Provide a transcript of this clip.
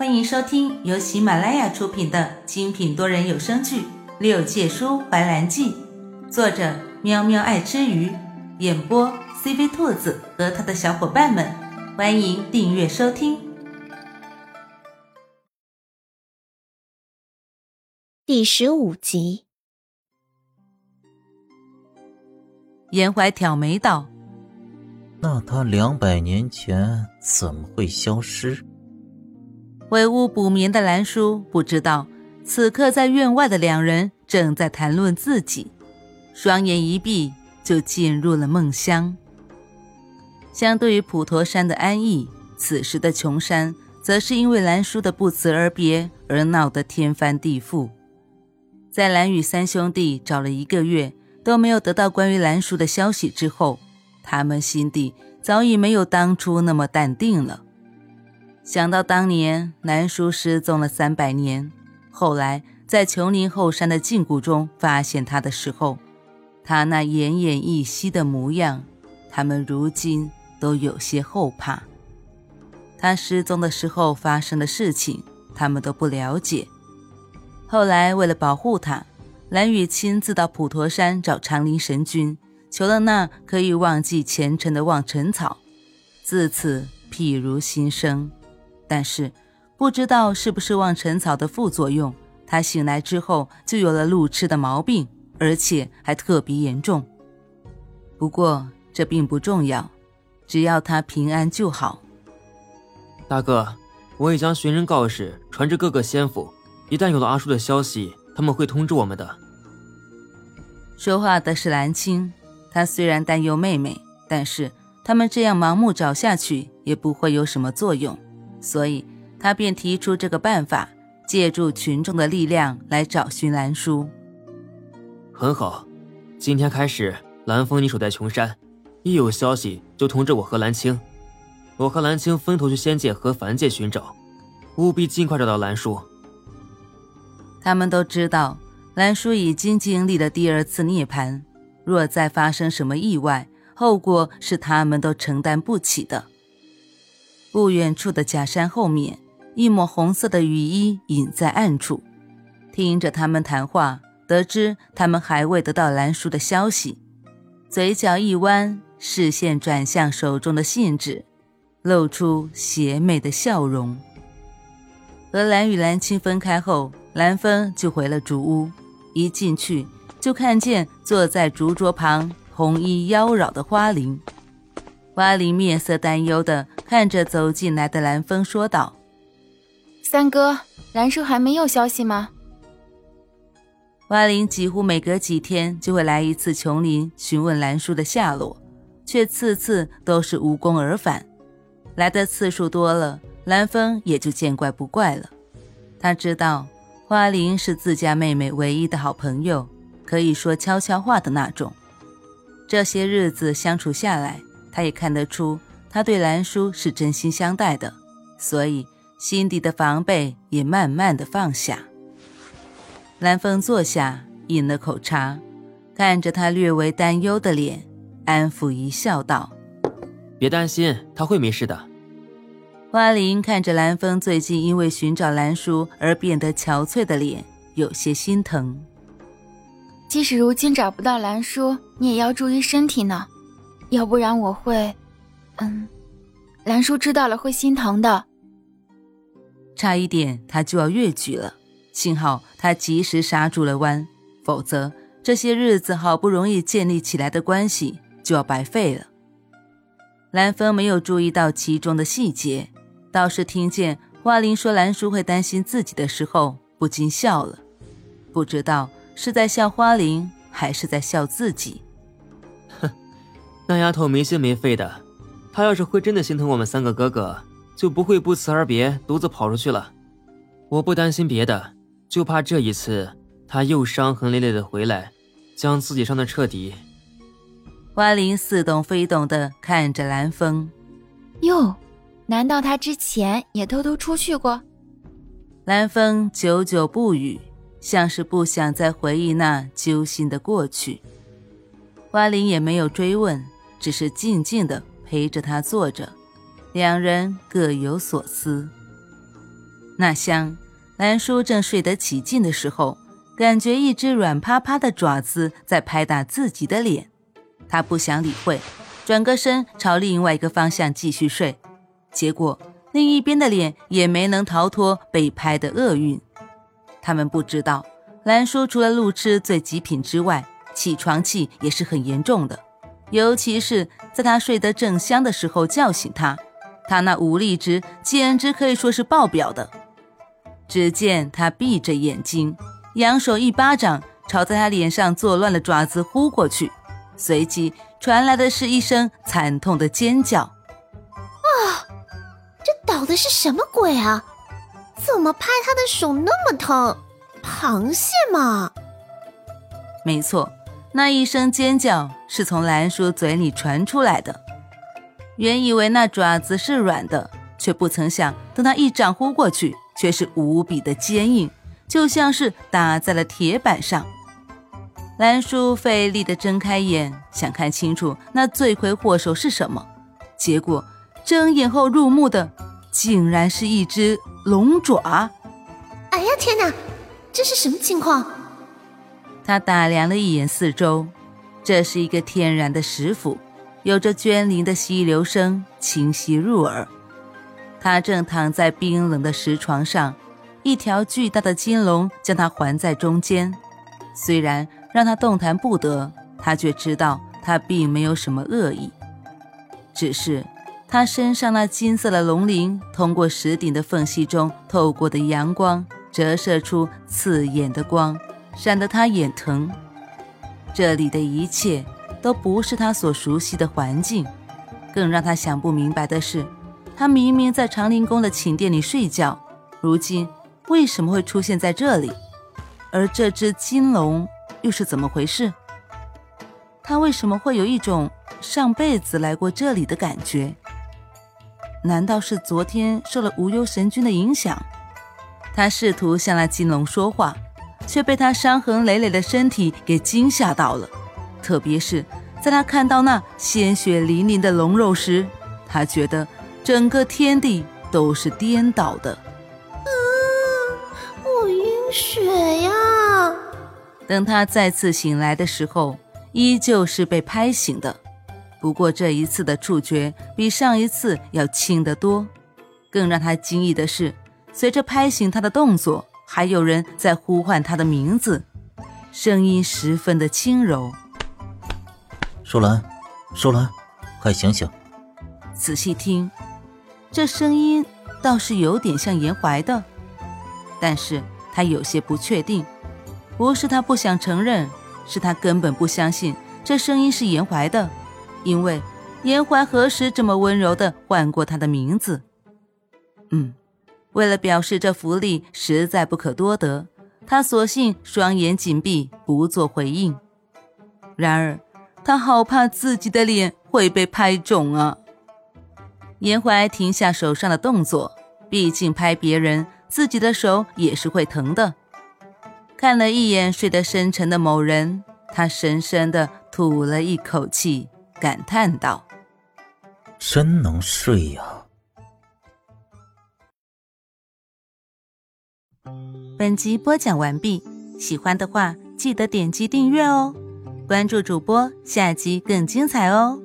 欢迎收听由喜马拉雅出品的精品多人有声剧《六界书怀兰记》，作者喵喵爱吃鱼，演播 CV 兔子和他的小伙伴们。欢迎订阅收听。第十五集，严怀挑眉道：“那他两百年前怎么会消失？”回屋补眠的兰叔不知道，此刻在院外的两人正在谈论自己，双眼一闭就进入了梦乡。相对于普陀山的安逸，此时的琼山则是因为兰叔的不辞而别而闹得天翻地覆。在蓝雨三兄弟找了一个月都没有得到关于兰叔的消息之后，他们心底早已没有当初那么淡定了。想到当年南叔失踪了三百年，后来在琼林后山的禁锢中发现他的时候，他那奄奄一息的模样，他们如今都有些后怕。他失踪的时候发生的事情，他们都不了解。后来为了保护他，蓝雨亲自到普陀山找长林神君，求了那可以忘记前尘的忘尘草，自此譬如新生。但是，不知道是不是忘尘草的副作用，他醒来之后就有了路痴的毛病，而且还特别严重。不过这并不重要，只要他平安就好。大哥，我已将寻人告示传至各个仙府，一旦有了阿叔的消息，他们会通知我们的。说话的是蓝青，他虽然担忧妹妹，但是他们这样盲目找下去也不会有什么作用。所以，他便提出这个办法，借助群众的力量来找寻兰叔。很好，今天开始，蓝风你守在琼山，一有消息就通知我和蓝青。我和蓝青分头去仙界和凡界寻找，务必尽快找到兰叔。他们都知道，兰叔已经经历了第二次涅槃，若再发生什么意外，后果是他们都承担不起的。不远处的假山后面，一抹红色的雨衣隐在暗处，听着他们谈话，得知他们还未得到兰叔的消息，嘴角一弯，视线转向手中的信纸，露出邪魅的笑容。和蓝与蓝青分开后，蓝风就回了竹屋，一进去就看见坐在竹桌旁红衣妖娆的花灵。花灵面色担忧的看着走进来的蓝风，说道：“三哥，蓝叔还没有消息吗？”花灵几乎每隔几天就会来一次琼林询问蓝叔的下落，却次次都是无功而返。来的次数多了，蓝风也就见怪不怪了。他知道花灵是自家妹妹唯一的好朋友，可以说悄悄话的那种。这些日子相处下来。他也看得出，他对兰叔是真心相待的，所以心底的防备也慢慢的放下。兰风坐下，饮了口茶，看着他略微担忧的脸，安抚一笑，道：“别担心，他会没事的。”花灵看着兰风最近因为寻找兰叔而变得憔悴的脸，有些心疼。即使如今找不到兰叔，你也要注意身体呢。要不然我会，嗯，兰叔知道了会心疼的。差一点他就要越矩了，幸好他及时刹住了弯，否则这些日子好不容易建立起来的关系就要白费了。兰风没有注意到其中的细节，倒是听见花灵说兰叔会担心自己的时候，不禁笑了，不知道是在笑花灵还是在笑自己。哼那丫头没心没肺的，她要是会真的心疼我们三个哥哥，就不会不辞而别，独自跑出去了。我不担心别的，就怕这一次他又伤痕累累的回来，将自己伤的彻底。花灵似懂非懂的看着蓝风，哟，难道他之前也偷偷出去过？蓝风久久不语，像是不想再回忆那揪心的过去。花灵也没有追问。只是静静的陪着他坐着，两人各有所思。那厢，兰叔正睡得起劲的时候，感觉一只软趴趴的爪子在拍打自己的脸。他不想理会，转个身朝另外一个方向继续睡。结果另一边的脸也没能逃脱被拍的厄运。他们不知道，兰叔除了路痴最极品之外，起床气也是很严重的。尤其是在他睡得正香的时候叫醒他，他那无力值简直可以说是爆表的。只见他闭着眼睛，扬手一巴掌朝在他脸上作乱的爪子呼过去，随即传来的是一声惨痛的尖叫。啊！这捣的是什么鬼啊？怎么拍他的手那么疼？螃蟹吗？没错。那一声尖叫是从兰叔嘴里传出来的。原以为那爪子是软的，却不曾想，等他一掌呼过去，却是无比的坚硬，就像是打在了铁板上。兰叔费力地睁开眼，想看清楚那罪魁祸首是什么，结果睁眼后入目的，竟然是一只龙爪。哎呀天哪，这是什么情况？他打量了一眼四周，这是一个天然的石府，有着涓灵的溪流声清晰入耳。他正躺在冰冷的石床上，一条巨大的金龙将他环在中间。虽然让他动弹不得，他却知道他并没有什么恶意，只是他身上那金色的龙鳞通过石顶的缝隙中透过的阳光，折射出刺眼的光。闪得他眼疼，这里的一切都不是他所熟悉的环境。更让他想不明白的是，他明明在长林宫的寝殿里睡觉，如今为什么会出现在这里？而这只金龙又是怎么回事？他为什么会有一种上辈子来过这里的感觉？难道是昨天受了无忧神君的影响？他试图向那金龙说话。却被他伤痕累累的身体给惊吓到了，特别是在他看到那鲜血淋淋的龙肉时，他觉得整个天地都是颠倒的。啊，我晕血呀！等他再次醒来的时候，依旧是被拍醒的，不过这一次的触觉比上一次要轻得多。更让他惊异的是，随着拍醒他的动作。还有人在呼唤他的名字，声音十分的轻柔。舒兰，舒兰，快醒醒！仔细听，这声音倒是有点像严怀的，但是他有些不确定，不是他不想承认，是他根本不相信这声音是严怀的，因为严怀何时这么温柔的唤过他的名字？嗯。为了表示这福利实在不可多得，他索性双眼紧闭，不做回应。然而，他好怕自己的脸会被拍肿啊！严怀停下手上的动作，毕竟拍别人，自己的手也是会疼的。看了一眼睡得深沉的某人，他深深的吐了一口气，感叹道：“真能睡呀！”本集播讲完毕，喜欢的话记得点击订阅哦，关注主播，下集更精彩哦。